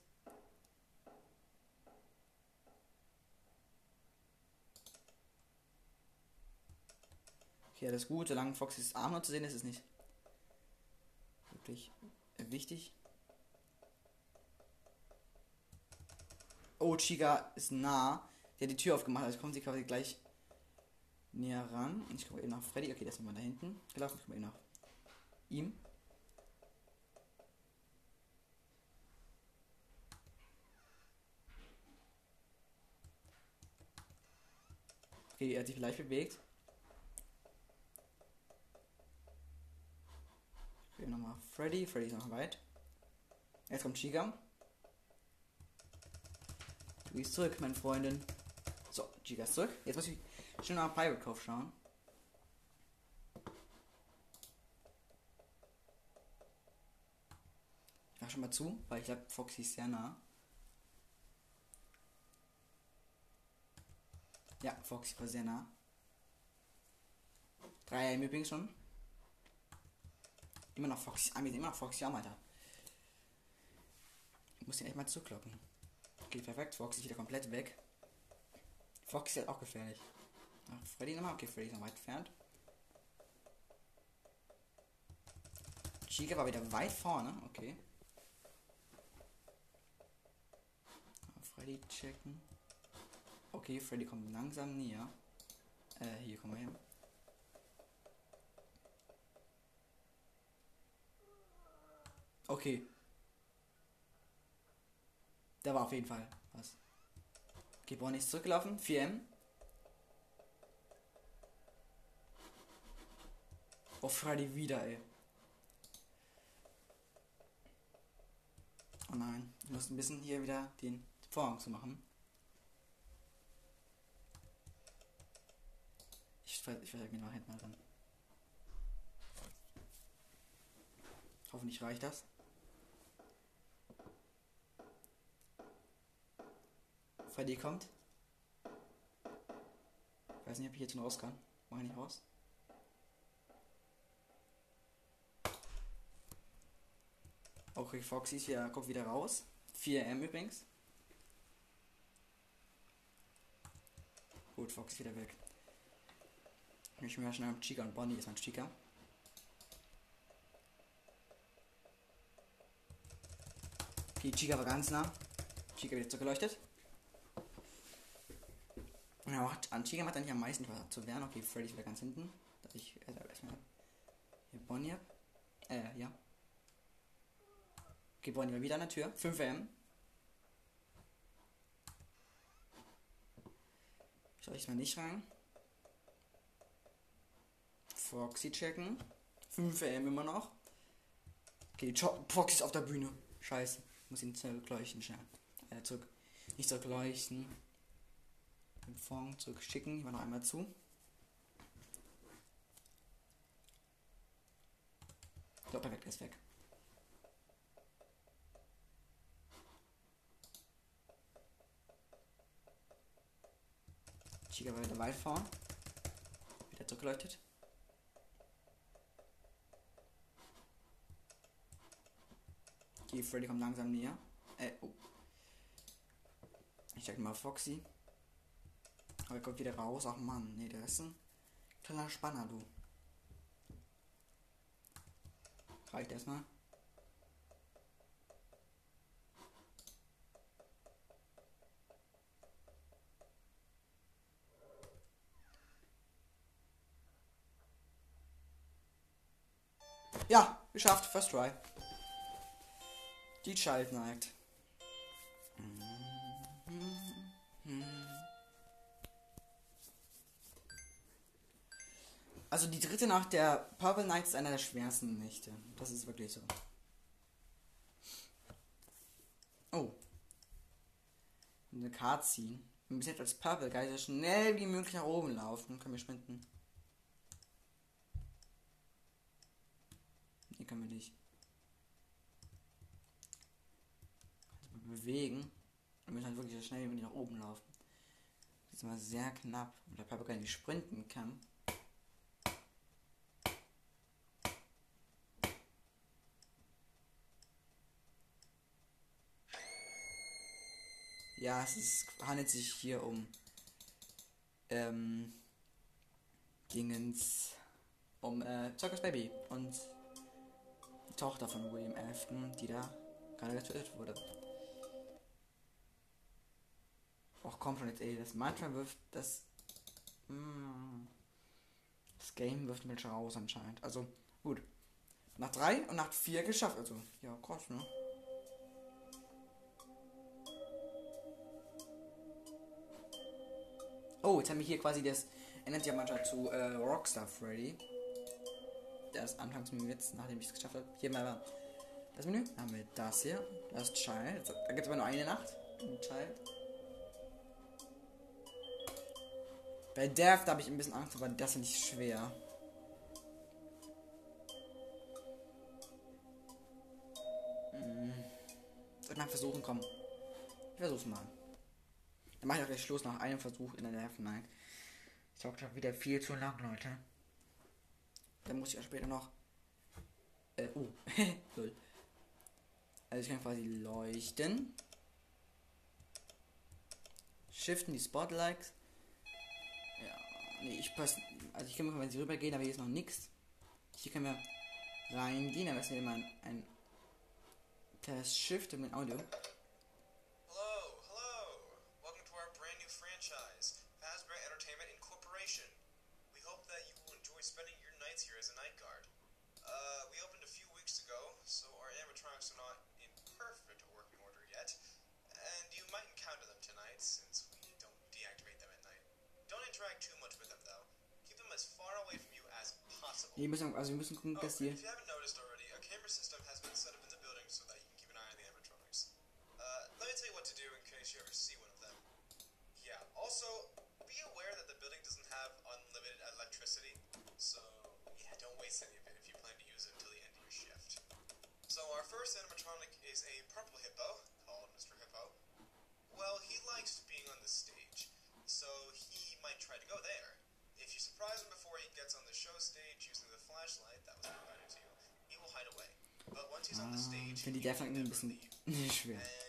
Okay, alles gut. Solange Foxys Arm noch zu sehen ist, ist nicht wirklich wichtig. Oh, Chiga ist nah. Der hat die Tür aufgemacht, also kommt sie quasi gleich näher ran. Und ich komme eben nach Freddy. Okay, der ist mal da hinten gelaufen. Ich komme eben nach ihm. Okay, er hat sich vielleicht bewegt. Okay, nochmal Freddy. Freddy ist noch weit. Jetzt kommt Chiga. Du gehst zurück, meine Freundin. So, Chiga ist zurück. Jetzt muss ich schon nach Pirate Cove schauen. Ich mach schon mal zu, weil ich glaube, Foxy ist sehr nah. Ja, Foxy war sehr nah. Drei im übrigens schon. Immer noch Foxy, ah, immer noch Foxy am Alter. Ich muss den echt mal zukloppen. Okay, perfekt. Foxy ist wieder komplett weg. Foxy ist auch gefährlich. Ach, Freddy nochmal. Okay, Freddy ist noch weit entfernt. Chica war wieder weit vorne. Okay. Freddy checken. Okay, Freddy kommt langsam näher. Äh, hier kommen wir hin. Okay. Da war auf jeden Fall was. Bonnie ist zurückgelaufen. 4M. Oh, Freddy wieder, ey. Oh nein, ich muss ein bisschen hier wieder den Vorhang zu machen. Ich, ich verstehe mich noch hinten mal dran. Hoffentlich reicht das. Freddy kommt. Ich weiß nicht, ob ich jetzt schon raus kann. Mach ich nicht raus. Okay, Foxy ist wieder, guckt wieder raus. 4M übrigens. Gut, ist wieder weg. Ich mir schnell Chica und Bonnie ist mein Chica. Okay, Chica war ganz nah. Chica wird zugeleuchtet. Ja, macht, an Chica macht eigentlich am meisten was zu werden. Okay, Freddy ist wieder ganz hinten. Dass ich äh, erstmal hier Bonnie hab. Äh, ja. Okay, Bonnie war wieder an der Tür. 5 M. Schau ich mal nicht rein. Foxy checken. 5 M immer noch. Okay, Foxy ist auf der Bühne. Scheiße. Muss ihn zurückleuchten schnell. Äh, zurück. Nicht zurückleuchten. Den Fond zurückschicken. War noch einmal zu. So, perfekt, ist weg. Chica weiter weit fahren. Wieder zurückgeleuchtet. Okay, Freddy kommt langsam näher. Äh, oh. Ich check mal Foxy. Aber er kommt wieder raus. Ach man, nee, der ist ein kleiner Spanner, du. Reicht erstmal. Ja, geschafft. First try. Die Child neigt. Also die dritte Nacht der Purple Night ist einer der schwersten Nächte. Das ist wirklich so. Oh. Eine Karte ziehen. Wir müssen jetzt als Purple Guy so schnell wie möglich nach oben laufen. Können wir sprinten. Hier können wir nicht. Bewegen. Wir müssen halt wirklich so schnell wie möglich nach oben laufen. Das ist mal sehr knapp. Und der Purple Guy nicht sprinten kann. Ja, es ist, handelt sich hier um ähm, Dingens, um äh, Circus Baby und die Tochter von William Afton, die da gerade getötet wurde. Och komm schon jetzt, ey, das manchmal wirft das. Mm, das Game wirft mich raus anscheinend. Also, gut. Nach drei und nach vier geschafft. Also, ja, krass, ne? Oh, jetzt haben wir hier quasi das. Ändert sich zu äh, Rockstar Freddy. Das Anfangsmenü jetzt, nachdem ich es geschafft habe. Hier mal das Menü. Dann haben wir das hier. Das Child. Da gibt es aber nur eine Nacht. Ein Child. Bei Death da habe ich ein bisschen Angst, aber das ist nicht schwer. Hm. Soll ich mal versuchen, komm. Ich versuch's mal. Dann mache ich auch gleich Schluss nach einem Versuch in der Night. Ich talk schon wieder viel zu lang, Leute. Dann muss ich ja später noch. Äh, uh, lol. Also ich kann quasi leuchten. Shiften die Spotlights. Ja, nee, ich passe. Also ich kann mal, wenn sie rübergehen, aber hier ist noch nichts. Hier können wir reingehen, aber es wird immer ein, ein kleines Shift mit Audio. Interact too much with them though. Keep them as far away from you as possible. Wir müssen, also wir müssen gucken, Oh, dass die. if you haven't noticed already, a camera system has been set up in the building so that you can keep an eye on the animatronics. Uh, let me tell you what to do in case you ever see one of them. Yeah, also, be aware that the building doesn't have unlimited electricity, so yeah, don't waste any of it if you plan to use it until the end of your shift. So our first animatronic is a purple hippo, called Mr. Hippo. Well, he likes being on the stage, so he might try to go there. If you surprise him before he gets on the show stage using the flashlight that was provided to you, he will hide away. But once he's on the Ah, stage, ich he will never leave, schwer. and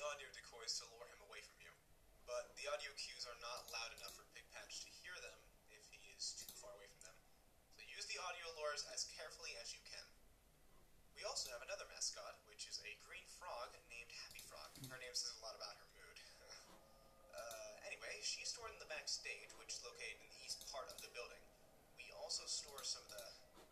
the audio decoys to lure him away from you, but the audio cues are not loud enough for Pig Patch to hear them if he is too far away from them. So use the audio lures as carefully as you can. We also have another mascot, which is a green frog named Happy Frog. Her name says a lot about her mood. uh, anyway, she's stored in the backstage, which is located in the east part of the building. We also store some of the,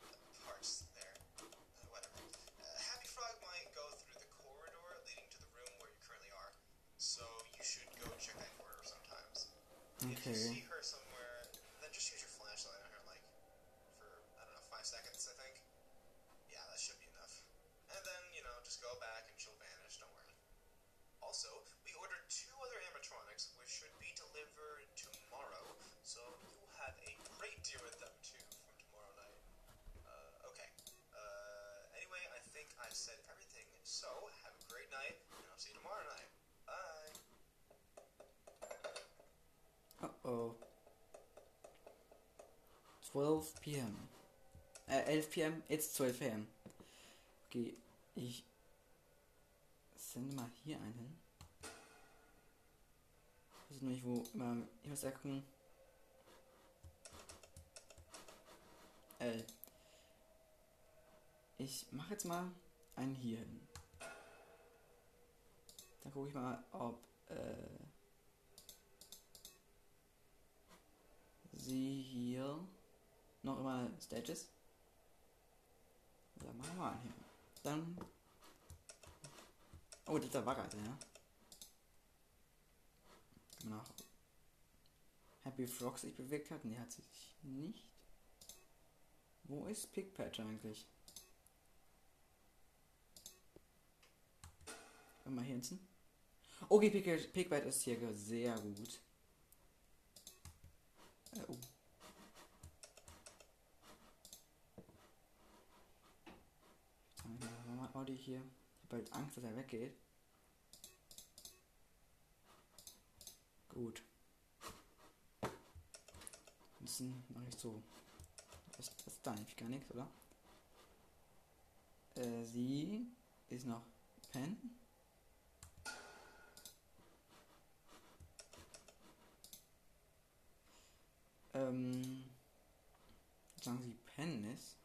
the parts there. Uh, whatever. Uh, Happy Frog might go through the corridor leading to the room where you currently are, so you should go check that corridor sometimes. If you Okay. Oh oh. 12 p.m. Äh, 11 p.m. It's 12 a.m. Okay, ich sende mal hier einen hin. Ich weiß nicht, wo immer. Ich muss da gucken. L. Ich mache jetzt mal einen hier hin. Dann gucke ich mal, ob äh, sie hier noch immer Stages. Dann machen wir einen hier. Dann. Oh, das war gerade, ja. Nach Happy Frog sich bewegt hat. Nee, hat sich nicht. Wo ist Pigpatch eigentlich? Mal hier hinten. Okay, Pigbite ist hier sehr gut. Oh. Audi hier. Ich habe bald Angst, dass er weggeht. Gut. Ansonsten mache ich so. Das, das ist da eigentlich gar nichts, oder? Äh, sie ist noch Pen. Ähm, sagen sie Pen ist,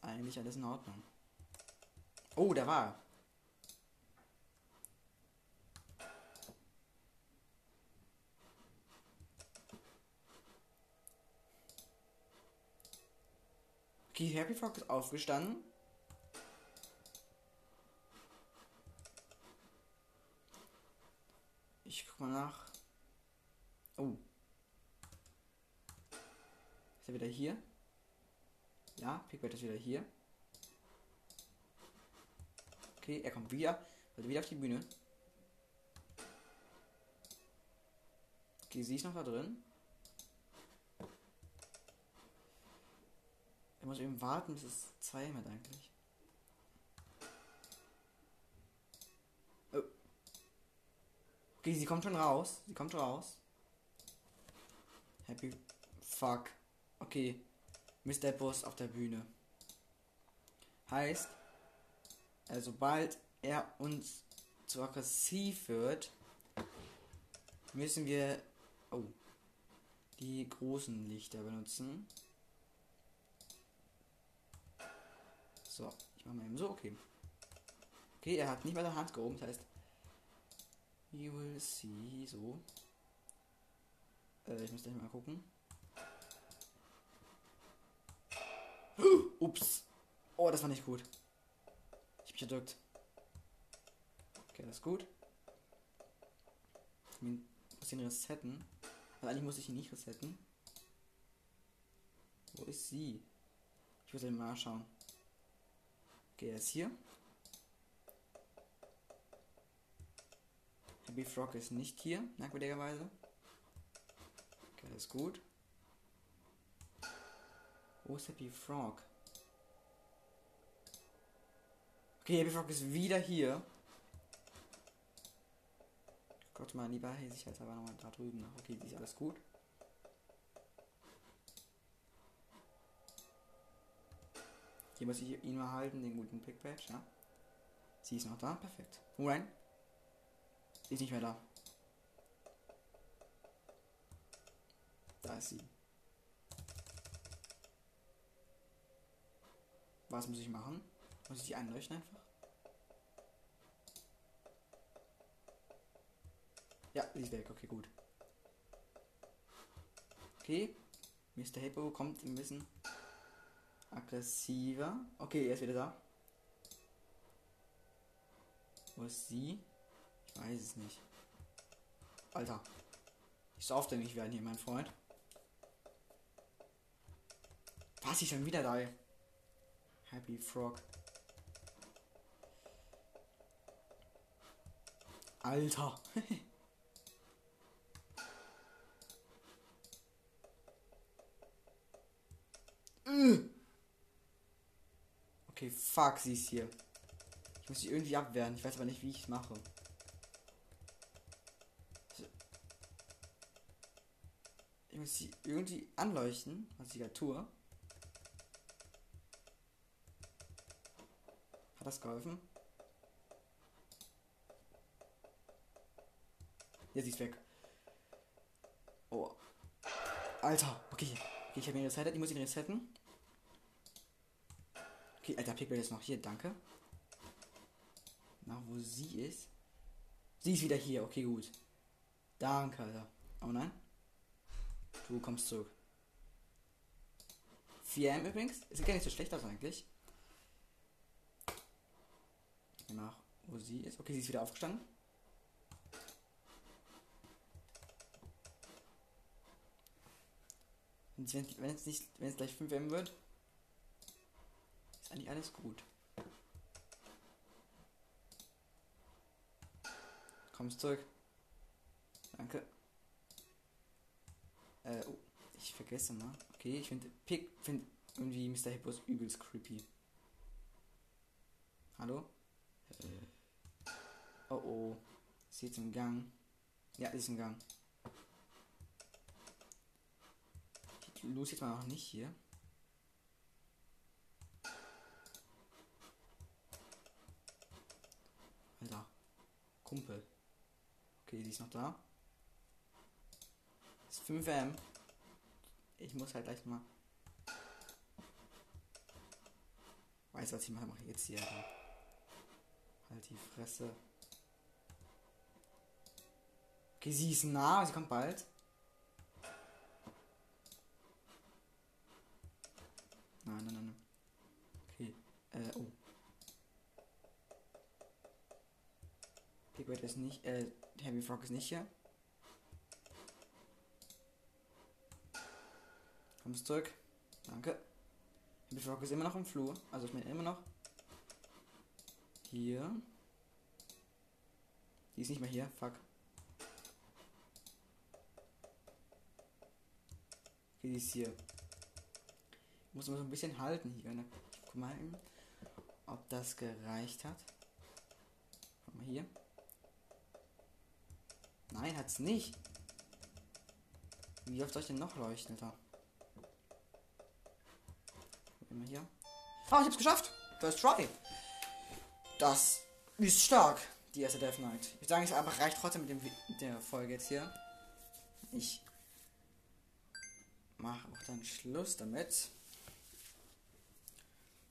eigentlich alles in Ordnung. Oh, der war. Okay, Happy Frog ist aufgestanden. Ich guck mal nach. Oh. Ist er wieder hier? Ja, Pickbait ist wieder hier. Okay, er kommt wieder. Also wieder auf die Bühne. Okay, sie ist noch da drin. Er muss eben warten, bis es zwei mit eigentlich. Oh. Okay, sie kommt schon raus. Sie kommt raus. Happy fuck. Okay. Mr. Boss auf der Bühne. Heißt, also sobald er uns zu aggressiv wird, müssen wir oh, die großen Lichter benutzen. So, ich mache mal eben so, okay. Okay, er hat nicht mehr seine Hand gehoben, das heißt, you will see, so. Äh, ich muss gleich mal gucken. Ups. Oh, das war nicht gut. Ich bin erdrückt. Okay, das ist gut. Ich muss ihn resetten. Also eigentlich muss ich ihn nicht resetten. Wo ist sie? Ich muss ihn mal schauen. Okay, er ist hier. Happy Frog ist nicht hier, merkwürdigerweise. Okay, das ist gut. Wo ist Happy Frog? Okay, Happy Frog ist wieder hier. Gott mal lieber hey, sicherheitshalber nochmal da drüben nach. Okay, ist alles gut. Hier muss ich ihn mal halten, den guten Pickpatch, ja. Sie ist noch da, perfekt. Wo rein? Sie ist nicht mehr da. Da ist sie. Was muss ich machen? Muss ich die einleuchten einfach? Ja, sie ist weg. Okay, gut. Okay. Mr. Hippo kommt ein bisschen aggressiver. Okay, er ist wieder da. Wo ist sie? Ich weiß es nicht. Alter. Ich so aufdringlich werden hier, mein Freund. Was ist schon wieder da? Happy Frog. Alter. okay, fuck, sie ist hier. Ich muss sie irgendwie abwehren. Ich weiß aber nicht, wie ich es mache. Ich muss sie irgendwie anleuchten, was ich da tue. Hat das geholfen? Jetzt ist weg. Oh. Alter. Okay. okay ich habe ihn resettet. Ich muss ihn resetten. Okay, alter Pickel ist noch hier, danke. Na, wo sie ist? Sie ist wieder hier, okay, gut. Danke, Alter. Oh nein. Du kommst zurück. 4M übrigens. Sieht gar nicht so schlecht aus eigentlich. Nach wo sie ist. Okay, sie ist wieder aufgestanden. Wenn es, nicht, wenn es gleich 5M wird, ist eigentlich alles gut. Kommst zurück. Danke. Äh, oh, ich vergesse mal. Okay, ich finde Pick find irgendwie Mr. Hippos übelst creepy. Hallo? Äh. Oh oh. Ist jetzt im Gang? Ja, ist im Gang. Lucy ist mal noch nicht hier. Alter. Kumpel. Okay, die ist noch da. Es ist 5 M. Ich muss halt gleich mal. Weiß, was ich mache, mache jetzt hier. Halt die Fresse. Okay, sie ist nah, sie kommt bald. Nein, nein, nein. Okay, äh, oh. Pigwet ist nicht, äh, Heavy Frog ist nicht hier. Kommst zurück. Danke. Heavy Frog ist immer noch im Flur. Also ich meine immer noch. Hier. Die ist nicht mehr hier. Fuck. Okay, die ist hier. Ich muss immer so ein bisschen halten hier. Ne? Guck mal ob das gereicht hat. Guck mal hier. Nein, hat's nicht. Wie oft soll ich denn noch leuchten, Alter? Immer hier. Ah, ich hab's geschafft. First try. Das ist stark, die erste Death Knight. Ich sage, es aber reicht trotzdem mit, dem, der Folge jetzt hier. Ich mache auch dann Schluss damit.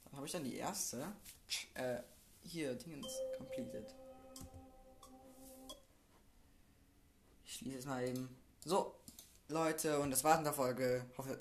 Dann habe ich dann die erste. Äh, hier, Dingens completed. Ich schließe es mal eben. So, Leute, und das war's in der Folge. Hoffe,